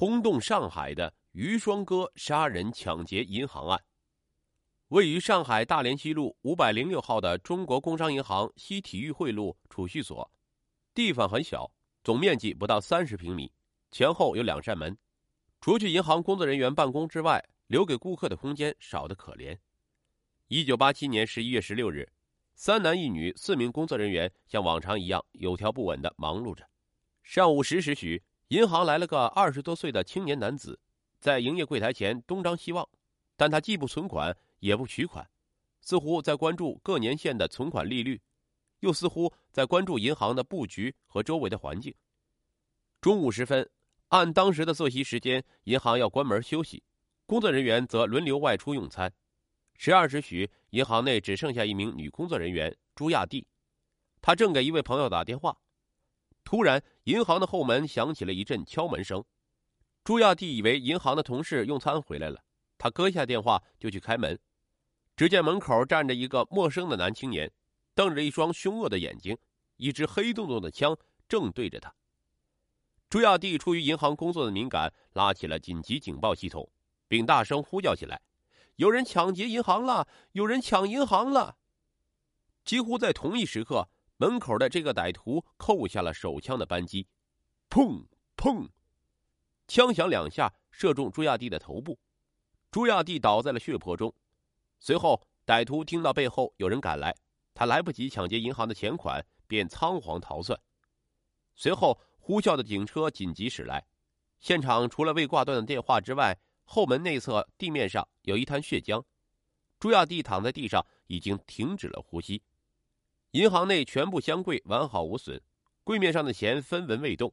轰动上海的余双哥杀人抢劫银行案。位于上海大连西路五百零六号的中国工商银行西体育会路储蓄所，地方很小，总面积不到三十平米，前后有两扇门，除去银行工作人员办公之外，留给顾客的空间少得可怜。一九八七年十一月十六日，三男一女四名工作人员像往常一样有条不紊的忙碌着。上午十时许，银行来了个二十多岁的青年男子，在营业柜台前东张西望，但他既不存款。也不取款，似乎在关注各年限的存款利率，又似乎在关注银行的布局和周围的环境。中午时分，按当时的作息时间，银行要关门休息，工作人员则轮流外出用餐。十二时许，银行内只剩下一名女工作人员朱亚蒂，她正给一位朋友打电话。突然，银行的后门响起了一阵敲门声。朱亚蒂以为银行的同事用餐回来了，她搁下电话就去开门。只见门口站着一个陌生的男青年，瞪着一双凶恶的眼睛，一支黑洞洞的枪正对着他。朱亚蒂出于银行工作的敏感，拉起了紧急警报系统，并大声呼叫起来：“有人抢劫银行了！有人抢银行了！”几乎在同一时刻，门口的这个歹徒扣下了手枪的扳机，砰砰，枪响两下，射中朱亚蒂的头部，朱亚蒂倒在了血泊中。随后，歹徒听到背后有人赶来，他来不及抢劫银行的钱款，便仓皇逃窜。随后，呼啸的警车紧急驶来，现场除了未挂断的电话之外，后门内侧地面上有一滩血浆，朱亚蒂躺在地上，已经停止了呼吸。银行内全部箱柜完好无损，柜面上的钱分文未动。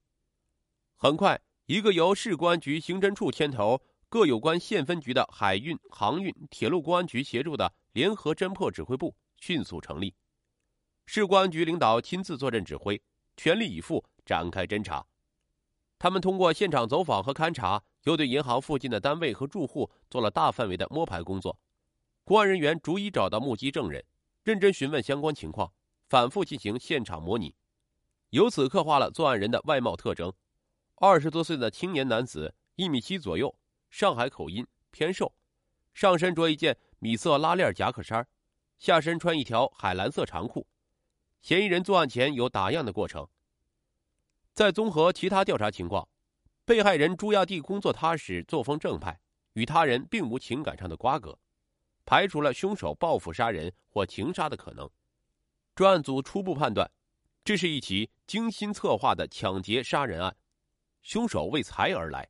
很快，一个由市公安局刑侦处牵头。各有关县分局的海运、航运、铁路公安局协助的联合侦破指挥部迅速成立，市公安局领导亲自坐镇指挥，全力以赴展开侦查。他们通过现场走访和勘查，又对银行附近的单位和住户做了大范围的摸排工作。公安人员逐一找到目击证人，认真询问相关情况，反复进行现场模拟，由此刻画了作案人的外貌特征：二十多岁的青年男子，一米七左右。上海口音，偏瘦，上身着一件米色拉链夹克衫，下身穿一条海蓝色长裤。嫌疑人作案前有打样的过程。再综合其他调查情况，被害人朱亚弟工作踏实，作风正派，与他人并无情感上的瓜葛，排除了凶手报复杀人或情杀的可能。专案组初步判断，这是一起精心策划的抢劫杀人案，凶手为财而来。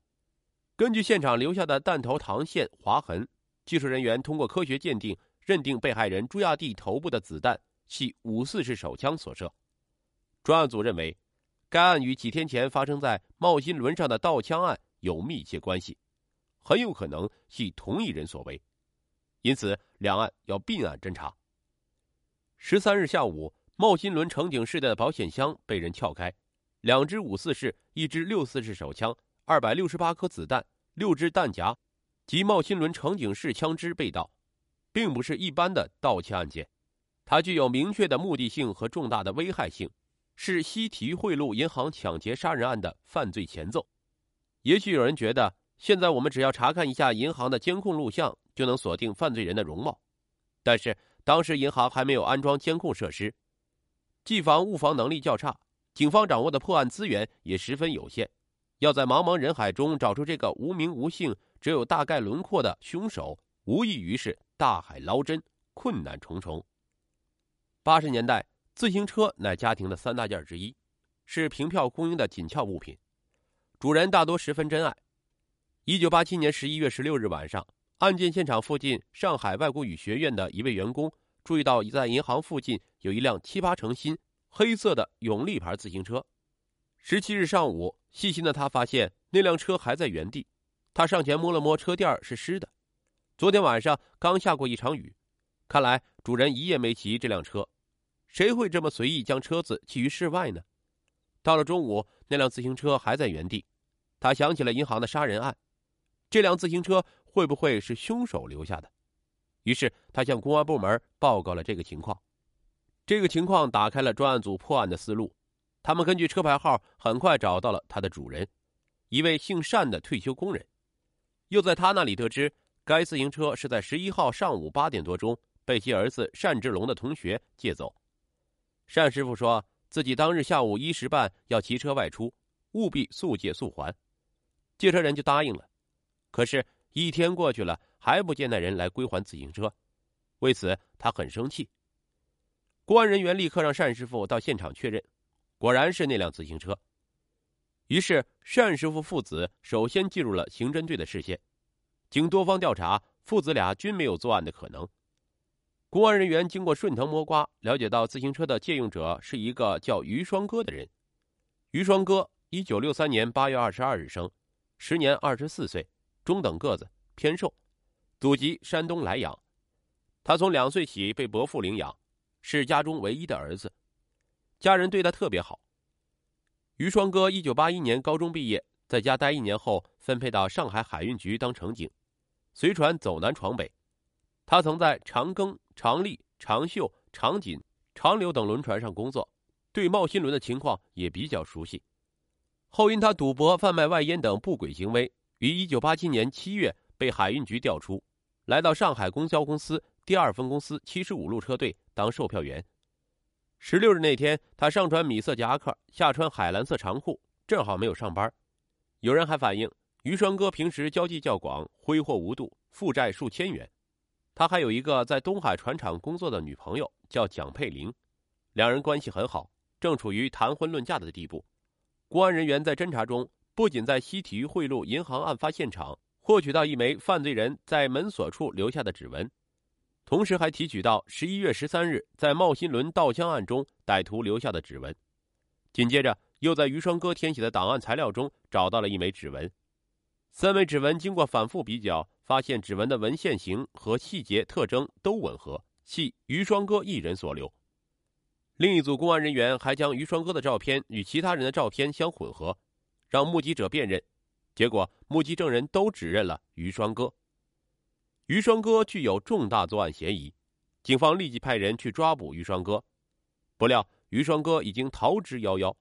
根据现场留下的弹头膛线划痕，技术人员通过科学鉴定，认定被害人朱亚蒂头部的子弹系五四式手枪所射。专案组认为，该案与几天前发生在茂新轮上的盗枪案有密切关系，很有可能系同一人所为，因此两案要并案侦查。十三日下午，茂新轮乘警室的保险箱被人撬开，两支五四式、一支六四式手枪。二百六十八颗子弹、六支弹夹及茂新轮乘警室枪支被盗，并不是一般的盗窃案件，它具有明确的目的性和重大的危害性，是西提贿赂银行抢劫杀人案的犯罪前奏。也许有人觉得，现在我们只要查看一下银行的监控录像，就能锁定犯罪人的容貌，但是当时银行还没有安装监控设施，技防误防能力较差，警方掌握的破案资源也十分有限。要在茫茫人海中找出这个无名无姓、只有大概轮廓的凶手，无异于是大海捞针，困难重重。八十年代，自行车乃家庭的三大件之一，是凭票供应的紧俏物品，主人大多十分珍爱。一九八七年十一月十六日晚上，案件现场附近上海外国语学院的一位员工注意到，在银行附近有一辆七八成新黑色的永利牌自行车。十七日上午，细心的他发现那辆车还在原地。他上前摸了摸车垫，是湿的。昨天晚上刚下过一场雨，看来主人一夜没骑这辆车。谁会这么随意将车子弃于室外呢？到了中午，那辆自行车还在原地。他想起了银行的杀人案，这辆自行车会不会是凶手留下的？于是他向公安部门报告了这个情况。这个情况打开了专案组破案的思路。他们根据车牌号很快找到了它的主人，一位姓单的退休工人，又在他那里得知，该自行车是在十一号上午八点多钟被其儿子单志龙的同学借走。单师傅说自己当日下午一时半要骑车外出，务必速借速还。借车人就答应了，可是，一天过去了，还不见那人来归还自行车，为此他很生气。公安人员立刻让单师傅到现场确认，果然是那辆自行车。于是单师傅父子首先进入了刑侦队的视线，经多方调查，父子俩均没有作案的可能。公安人员经过顺藤摸瓜，了解到自行车的借用者是一个叫于双哥的人。于双哥，一九六三年八月二十二日生。时年二十四岁，中等个子，偏瘦，祖籍山东莱阳。他从两岁起被伯父领养，是家中唯一的儿子，家人对他特别好。于双哥一九八一年高中毕业，在家待一年后，分配到上海海运局当乘警，随船走南闯北。他曾在长庚、长利、长秀、长锦、长流等轮船上工作，对茂新轮的情况也比较熟悉。后因他赌博、贩卖外烟等不轨行为，于一九八七年七月被海运局调出，来到上海公交公司第二分公司七十五路车队当售票员。十六日那天，他上穿米色夹克，下穿海蓝色长裤，正好没有上班。有人还反映，于双哥平时交际较广，挥霍无度，负债数千元。他还有一个在东海船厂工作的女朋友，叫蒋佩玲，两人关系很好，正处于谈婚论嫁的地步。公安人员在侦查中，不仅在西体育汇路银行案发现场获取到一枚犯罪人在门锁处留下的指纹，同时还提取到十一月十三日在茂新轮盗枪案中歹徒留下的指纹。紧接着，又在于双哥填写的档案材料中找到了一枚指纹。三枚指纹经过反复比较，发现指纹的纹线型和细节特征都吻合，系于双哥一人所留。另一组公安人员还将于双哥的照片与其他人的照片相混合，让目击者辨认，结果目击证人都指认了于双哥。于双哥具有重大作案嫌疑，警方立即派人去抓捕于双哥，不料于双哥已经逃之夭夭。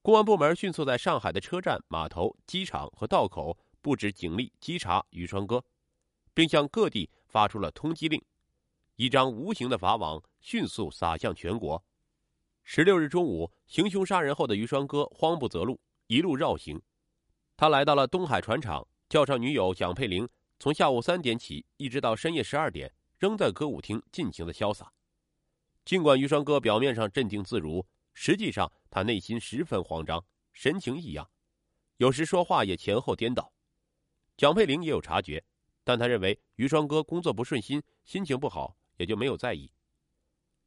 公安部门迅速在上海的车站、码头、机场和道口布置警力稽查于双哥，并向各地发出了通缉令，一张无形的法网迅速撒向全国。十六日中午，行凶杀人后的于双哥慌不择路，一路绕行。他来到了东海船厂，叫上女友蒋佩玲，从下午三点起一直到深夜十二点，仍在歌舞厅尽情的潇洒。尽管于双哥表面上镇定自如，实际上他内心十分慌张，神情异样，有时说话也前后颠倒。蒋佩玲也有察觉，但他认为于双哥工作不顺心，心情不好，也就没有在意。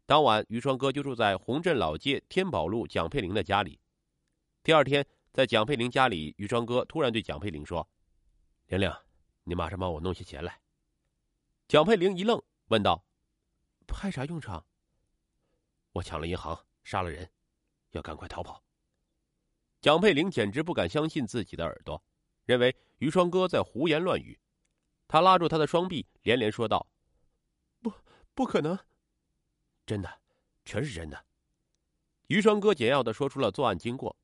当晚，于双哥就住在洪镇老街天宝路蒋佩玲的家里。第二天，在蒋佩玲家里，于双哥突然对蒋佩玲说：“玲玲，你马上帮我弄些钱来。”蒋佩玲一愣，问道：“派啥用场？”“我抢了银行，杀了人，要赶快逃跑。”蒋佩玲简直不敢相信自己的耳朵，认为于双哥在胡言乱语。他拉住他的双臂，连连说道：“不，不可能！”真的，全是真的。于双哥简要的说出了作案经过，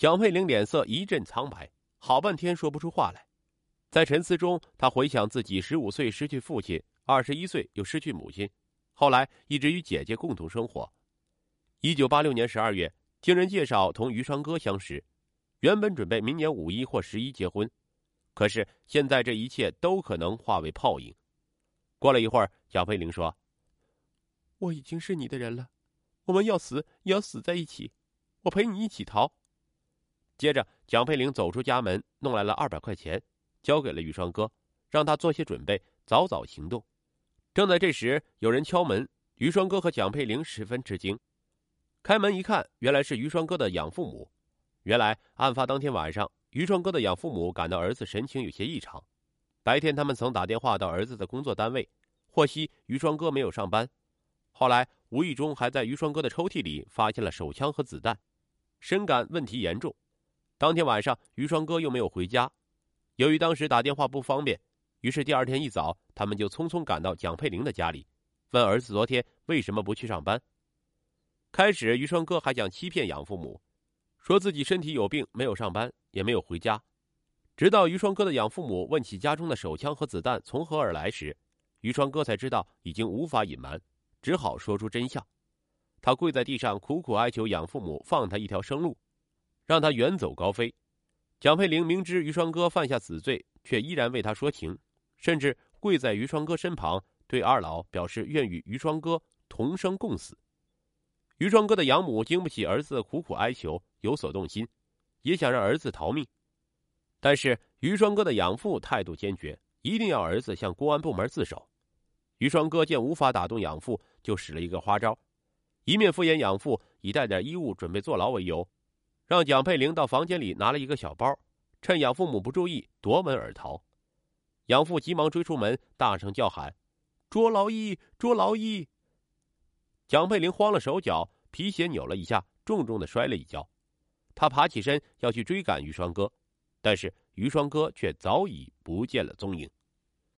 蒋佩玲脸色一阵苍白，好半天说不出话来。在沉思中，她回想自己十五岁失去父亲，二十一岁又失去母亲，后来一直与姐姐共同生活。一九八六年十二月，经人介绍同于双哥相识，原本准备明年五一或十一结婚，可是现在这一切都可能化为泡影。过了一会儿，蒋佩玲说。我已经是你的人了，我们要死也要死在一起，我陪你一起逃。接着，蒋佩玲走出家门，弄来了二百块钱，交给了于双哥，让他做些准备，早早行动。正在这时，有人敲门，于双哥和蒋佩玲十分吃惊，开门一看，原来是于双哥的养父母。原来，案发当天晚上，于双哥的养父母感到儿子神情有些异常，白天他们曾打电话到儿子的工作单位，获悉于双哥没有上班。后来无意中还在于双哥的抽屉里发现了手枪和子弹，深感问题严重。当天晚上于双哥又没有回家，由于当时打电话不方便，于是第二天一早他们就匆匆赶到蒋佩玲的家里，问儿子昨天为什么不去上班。开始于双哥还想欺骗养父母，说自己身体有病没有上班也没有回家，直到于双哥的养父母问起家中的手枪和子弹从何而来时，于双哥才知道已经无法隐瞒，只好说出真相。他跪在地上苦苦哀求养父母放他一条生路，让他远走高飞。蒋佩玲明知于双哥犯下死罪，却依然为他说情，甚至跪在于双哥身旁，对二老表示愿与于双哥同生共死。于双哥的养母经不起儿子苦苦哀求，有所动心，也想让儿子逃命，但是于双哥的养父态度坚决，一定要儿子向公安部门自首。于双哥见无法打动养父，就使了一个花招。一面敷衍养父，以带点衣物准备坐牢为由，让蒋佩玲到房间里拿了一个小包，趁养父母不注意夺门而逃。养父急忙追出门，大声叫喊：“捉牢伊，捉牢伊！”蒋佩玲慌了手脚，皮鞋扭了一下，重重的摔了一跤。他爬起身要去追赶于双哥，但是于双哥却早已不见了踪影。